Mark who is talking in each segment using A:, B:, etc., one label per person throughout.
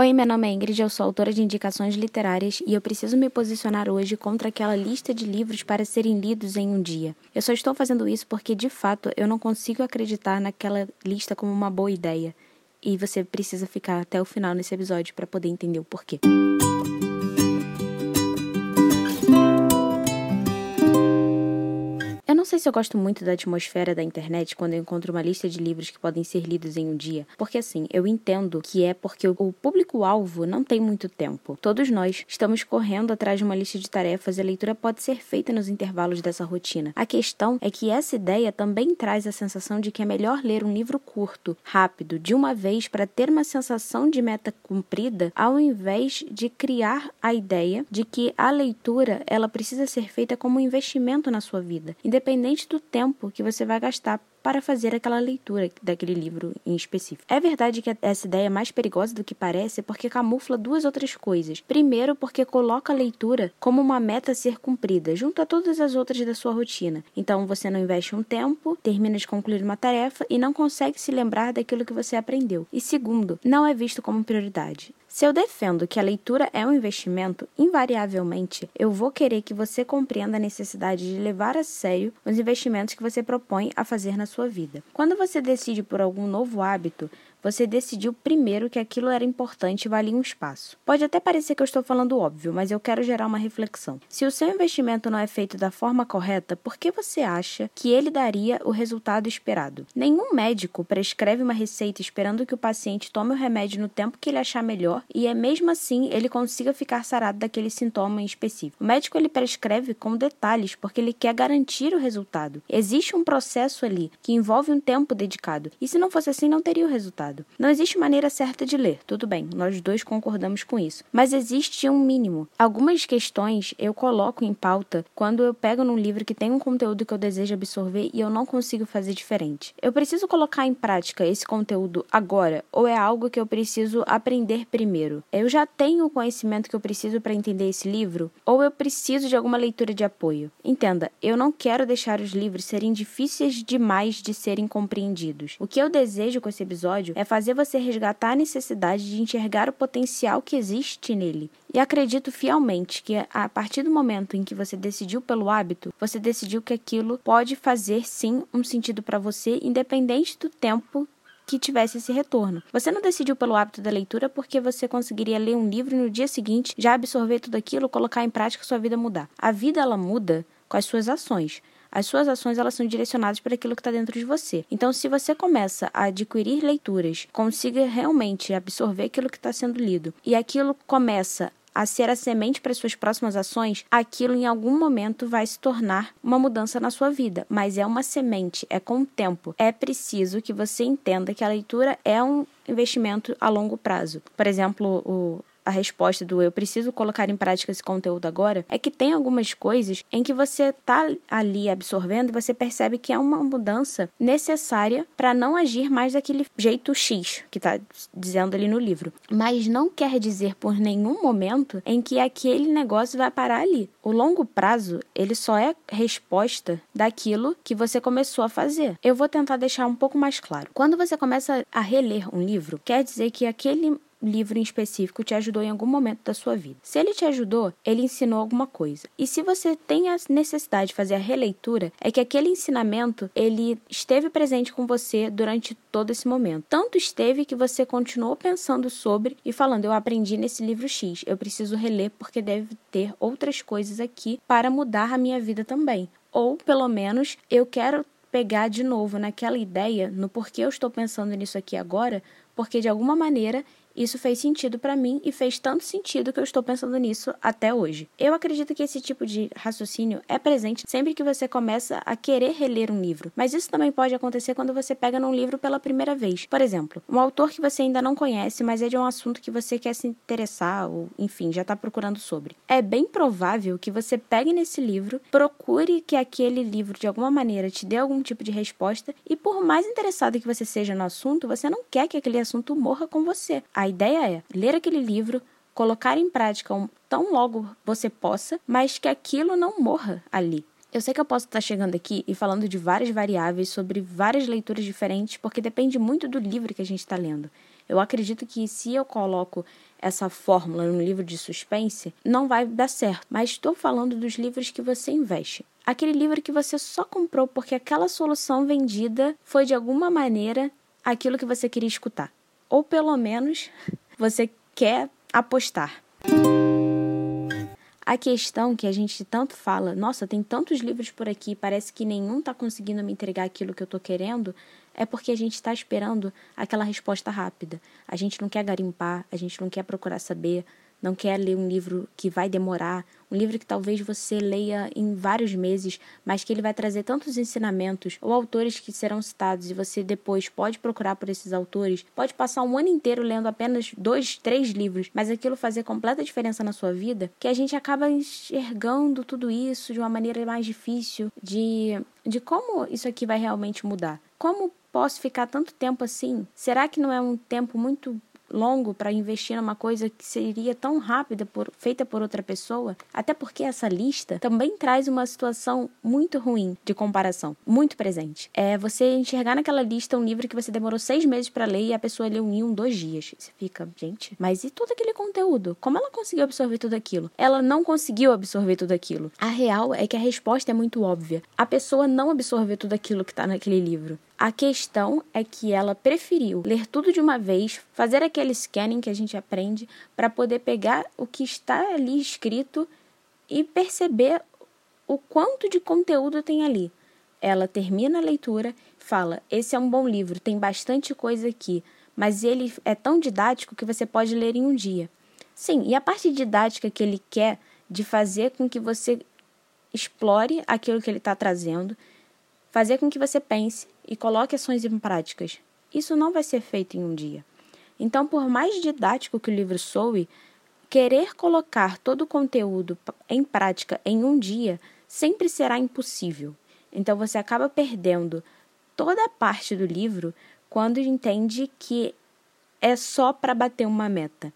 A: Oi, meu nome é Ingrid, eu sou autora de indicações literárias e eu preciso me posicionar hoje contra aquela lista de livros para serem lidos em um dia. Eu só estou fazendo isso porque, de fato, eu não consigo acreditar naquela lista como uma boa ideia. E você precisa ficar até o final nesse episódio para poder entender o porquê. Sei se eu gosto muito da atmosfera da internet quando eu encontro uma lista de livros que podem ser lidos em um dia, porque assim, eu entendo que é porque o público-alvo não tem muito tempo. Todos nós estamos correndo atrás de uma lista de tarefas e a leitura pode ser feita nos intervalos dessa rotina. A questão é que essa ideia também traz a sensação de que é melhor ler um livro curto, rápido, de uma vez para ter uma sensação de meta cumprida, ao invés de criar a ideia de que a leitura ela precisa ser feita como um investimento na sua vida, independente independente do tempo que você vai gastar para fazer aquela leitura daquele livro em específico. É verdade que essa ideia é mais perigosa do que parece porque camufla duas outras coisas. Primeiro, porque coloca a leitura como uma meta a ser cumprida, junto a todas as outras da sua rotina. Então você não investe um tempo, termina de concluir uma tarefa e não consegue se lembrar daquilo que você aprendeu. E segundo, não é visto como prioridade. Se eu defendo que a leitura é um investimento, invariavelmente eu vou querer que você compreenda a necessidade de levar a sério os investimentos que você propõe a fazer na sua vida. Quando você decide por algum novo hábito, você decidiu primeiro que aquilo era importante e valia um espaço. Pode até parecer que eu estou falando óbvio, mas eu quero gerar uma reflexão. Se o seu investimento não é feito da forma correta, por que você acha que ele daria o resultado esperado? Nenhum médico prescreve uma receita esperando que o paciente tome o remédio no tempo que ele achar melhor e é mesmo assim ele consiga ficar sarado daquele sintoma em específico. O médico ele prescreve com detalhes porque ele quer garantir o resultado. Existe um processo ali que envolve um tempo dedicado e se não fosse assim não teria o resultado. Não existe maneira certa de ler, tudo bem, nós dois concordamos com isso. Mas existe um mínimo. Algumas questões eu coloco em pauta quando eu pego num livro que tem um conteúdo que eu desejo absorver e eu não consigo fazer diferente. Eu preciso colocar em prática esse conteúdo agora ou é algo que eu preciso aprender primeiro? Eu já tenho o conhecimento que eu preciso para entender esse livro ou eu preciso de alguma leitura de apoio? Entenda, eu não quero deixar os livros serem difíceis demais de serem compreendidos. O que eu desejo com esse episódio é fazer você resgatar a necessidade de enxergar o potencial que existe nele. E acredito fielmente que a partir do momento em que você decidiu pelo hábito, você decidiu que aquilo pode fazer sim um sentido para você, independente do tempo que tivesse esse retorno. Você não decidiu pelo hábito da leitura porque você conseguiria ler um livro e no dia seguinte já absorver tudo aquilo, colocar em prática sua vida mudar. A vida ela muda com as suas ações. As suas ações elas são direcionadas para aquilo que está dentro de você. Então, se você começa a adquirir leituras, consiga realmente absorver aquilo que está sendo lido e aquilo começa a ser a semente para suas próximas ações, aquilo em algum momento vai se tornar uma mudança na sua vida. Mas é uma semente, é com o tempo. É preciso que você entenda que a leitura é um investimento a longo prazo. Por exemplo, o a resposta do eu preciso colocar em prática esse conteúdo agora, é que tem algumas coisas em que você tá ali absorvendo e você percebe que é uma mudança necessária para não agir mais daquele jeito X que tá dizendo ali no livro. Mas não quer dizer por nenhum momento em que aquele negócio vai parar ali. O longo prazo, ele só é resposta daquilo que você começou a fazer. Eu vou tentar deixar um pouco mais claro. Quando você começa a reler um livro, quer dizer que aquele livro em específico te ajudou em algum momento da sua vida. Se ele te ajudou, ele ensinou alguma coisa. E se você tem a necessidade de fazer a releitura, é que aquele ensinamento ele esteve presente com você durante todo esse momento. Tanto esteve que você continuou pensando sobre e falando: eu aprendi nesse livro X, eu preciso reler porque deve ter outras coisas aqui para mudar a minha vida também. Ou pelo menos eu quero pegar de novo naquela ideia, no porquê eu estou pensando nisso aqui agora, porque de alguma maneira isso fez sentido para mim e fez tanto sentido que eu estou pensando nisso até hoje. Eu acredito que esse tipo de raciocínio é presente sempre que você começa a querer reler um livro, mas isso também pode acontecer quando você pega num livro pela primeira vez. Por exemplo, um autor que você ainda não conhece, mas é de um assunto que você quer se interessar ou, enfim, já está procurando sobre. É bem provável que você pegue nesse livro, procure que aquele livro de alguma maneira te dê algum tipo de resposta e por mais interessado que você seja no assunto, você não quer que aquele assunto morra com você. A ideia é ler aquele livro, colocar em prática tão logo você possa, mas que aquilo não morra ali. Eu sei que eu posso estar chegando aqui e falando de várias variáveis sobre várias leituras diferentes, porque depende muito do livro que a gente está lendo. Eu acredito que se eu coloco essa fórmula no livro de suspense, não vai dar certo. Mas estou falando dos livros que você investe. Aquele livro que você só comprou porque aquela solução vendida foi de alguma maneira aquilo que você queria escutar. Ou pelo menos você quer apostar. A questão que a gente tanto fala, nossa, tem tantos livros por aqui, parece que nenhum está conseguindo me entregar aquilo que eu estou querendo, é porque a gente está esperando aquela resposta rápida. A gente não quer garimpar, a gente não quer procurar saber, não quer ler um livro que vai demorar, um livro que talvez você leia em vários meses, mas que ele vai trazer tantos ensinamentos ou autores que serão citados e você depois pode procurar por esses autores, pode passar um ano inteiro lendo apenas dois, três livros, mas aquilo fazer completa diferença na sua vida, que a gente acaba enxergando tudo isso de uma maneira mais difícil de de como isso aqui vai realmente mudar. Como posso ficar tanto tempo assim? Será que não é um tempo muito longo para investir numa coisa que seria tão rápida por, feita por outra pessoa, até porque essa lista também traz uma situação muito ruim de comparação, muito presente. É você enxergar naquela lista um livro que você demorou seis meses para ler e a pessoa leu em um, dois dias. Você fica, gente, mas e todo aquele conteúdo? Como ela conseguiu absorver tudo aquilo? Ela não conseguiu absorver tudo aquilo. A real é que a resposta é muito óbvia. A pessoa não absorveu tudo aquilo que está naquele livro. A questão é que ela preferiu ler tudo de uma vez, fazer aquele scanning que a gente aprende, para poder pegar o que está ali escrito e perceber o quanto de conteúdo tem ali. Ela termina a leitura, fala: Esse é um bom livro, tem bastante coisa aqui, mas ele é tão didático que você pode ler em um dia. Sim, e a parte didática que ele quer de fazer com que você explore aquilo que ele está trazendo, fazer com que você pense e coloque ações em práticas. Isso não vai ser feito em um dia. Então, por mais didático que o livro soe, querer colocar todo o conteúdo em prática em um dia sempre será impossível. Então, você acaba perdendo toda a parte do livro quando entende que é só para bater uma meta.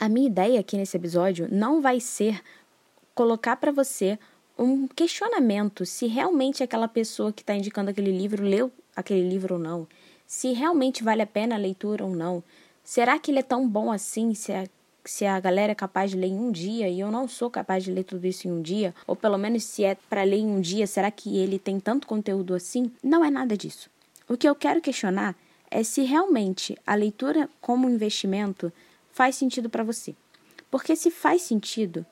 A: A minha ideia aqui nesse episódio não vai ser colocar para você um questionamento se realmente aquela pessoa que está indicando aquele livro leu aquele livro ou não, se realmente vale a pena a leitura ou não. Será que ele é tão bom assim? Se a, se a galera é capaz de ler em um dia e eu não sou capaz de ler tudo isso em um dia, ou pelo menos se é para ler em um dia, será que ele tem tanto conteúdo assim? Não é nada disso. O que eu quero questionar é se realmente a leitura como investimento faz sentido para você. Porque se faz sentido,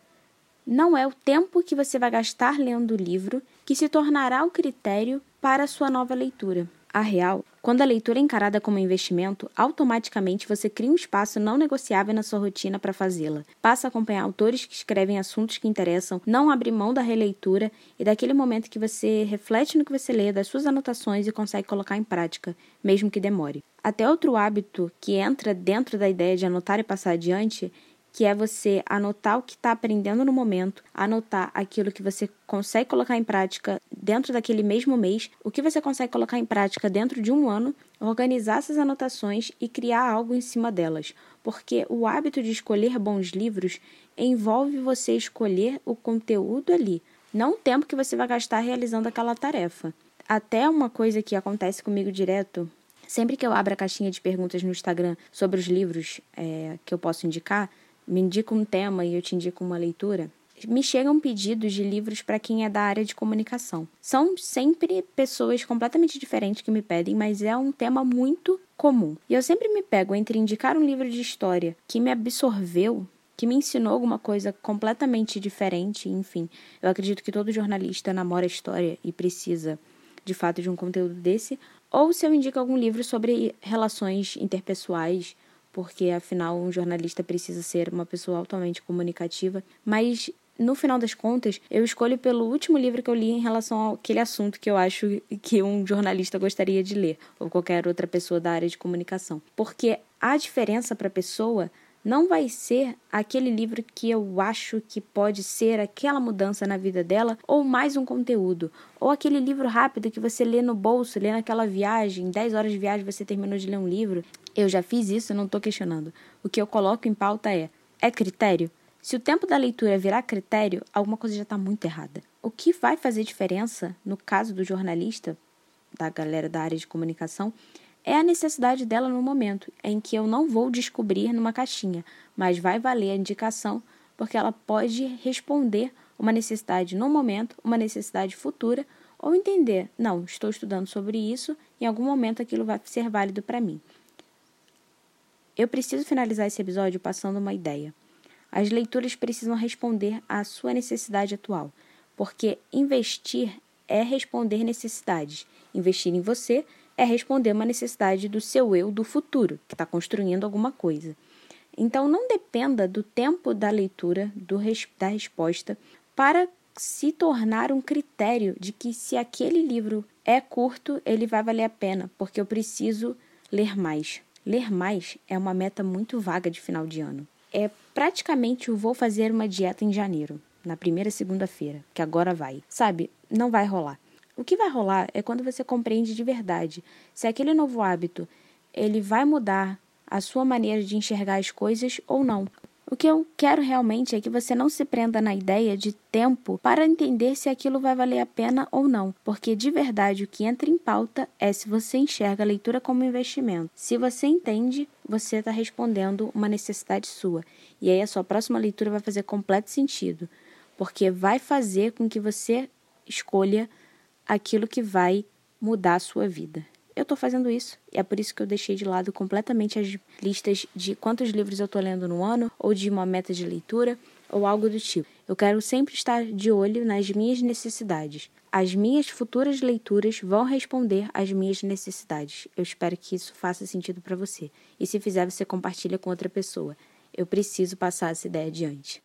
A: não é o tempo que você vai gastar lendo o livro que se tornará o critério para a sua nova leitura. A real, quando a leitura é encarada como investimento, automaticamente você cria um espaço não negociável na sua rotina para fazê-la. Passa a acompanhar autores que escrevem assuntos que interessam, não abrir mão da releitura e daquele momento que você reflete no que você lê, das suas anotações e consegue colocar em prática, mesmo que demore. Até outro hábito que entra dentro da ideia de anotar e passar adiante que é você anotar o que está aprendendo no momento, anotar aquilo que você consegue colocar em prática dentro daquele mesmo mês, o que você consegue colocar em prática dentro de um ano, organizar essas anotações e criar algo em cima delas. Porque o hábito de escolher bons livros envolve você escolher o conteúdo ali, não o tempo que você vai gastar realizando aquela tarefa. Até uma coisa que acontece comigo direto Sempre que eu abro a caixinha de perguntas no Instagram sobre os livros é, que eu posso indicar, me indica um tema e eu te indico uma leitura, me chegam pedidos de livros para quem é da área de comunicação. São sempre pessoas completamente diferentes que me pedem, mas é um tema muito comum. E eu sempre me pego entre indicar um livro de história que me absorveu, que me ensinou alguma coisa completamente diferente, enfim. Eu acredito que todo jornalista namora história e precisa, de fato, de um conteúdo desse, ou se eu indico algum livro sobre relações interpessoais porque afinal um jornalista precisa ser uma pessoa altamente comunicativa, mas no final das contas, eu escolho pelo último livro que eu li em relação àquele assunto que eu acho que um jornalista gostaria de ler, ou qualquer outra pessoa da área de comunicação. Porque a diferença para a pessoa não vai ser aquele livro que eu acho que pode ser aquela mudança na vida dela, ou mais um conteúdo, ou aquele livro rápido que você lê no bolso, lê naquela viagem, 10 horas de viagem você terminou de ler um livro. Eu já fiz isso, não estou questionando. O que eu coloco em pauta é: é critério? Se o tempo da leitura virar critério, alguma coisa já está muito errada. O que vai fazer diferença, no caso do jornalista, da galera da área de comunicação, é a necessidade dela no momento, em que eu não vou descobrir numa caixinha, mas vai valer a indicação, porque ela pode responder uma necessidade no momento, uma necessidade futura, ou entender, não, estou estudando sobre isso, em algum momento aquilo vai ser válido para mim. Eu preciso finalizar esse episódio passando uma ideia. As leituras precisam responder à sua necessidade atual, porque investir é responder necessidades. Investir em você é responder uma necessidade do seu eu do futuro, que está construindo alguma coisa. Então, não dependa do tempo da leitura, do, da resposta, para se tornar um critério de que se aquele livro é curto, ele vai valer a pena, porque eu preciso ler mais. Ler mais é uma meta muito vaga de final de ano. É praticamente o vou fazer uma dieta em janeiro, na primeira segunda-feira, que agora vai. Sabe, não vai rolar. O que vai rolar é quando você compreende de verdade se aquele novo hábito ele vai mudar a sua maneira de enxergar as coisas ou não. O que eu quero realmente é que você não se prenda na ideia de tempo para entender se aquilo vai valer a pena ou não, porque de verdade o que entra em pauta é se você enxerga a leitura como investimento. Se você entende, você está respondendo uma necessidade sua, e aí a sua próxima leitura vai fazer completo sentido, porque vai fazer com que você escolha aquilo que vai mudar a sua vida. Eu estou fazendo isso e é por isso que eu deixei de lado completamente as listas de quantos livros eu estou lendo no ano ou de uma meta de leitura ou algo do tipo. Eu quero sempre estar de olho nas minhas necessidades. As minhas futuras leituras vão responder às minhas necessidades. Eu espero que isso faça sentido para você. E se fizer, você compartilha com outra pessoa. Eu preciso passar essa ideia adiante.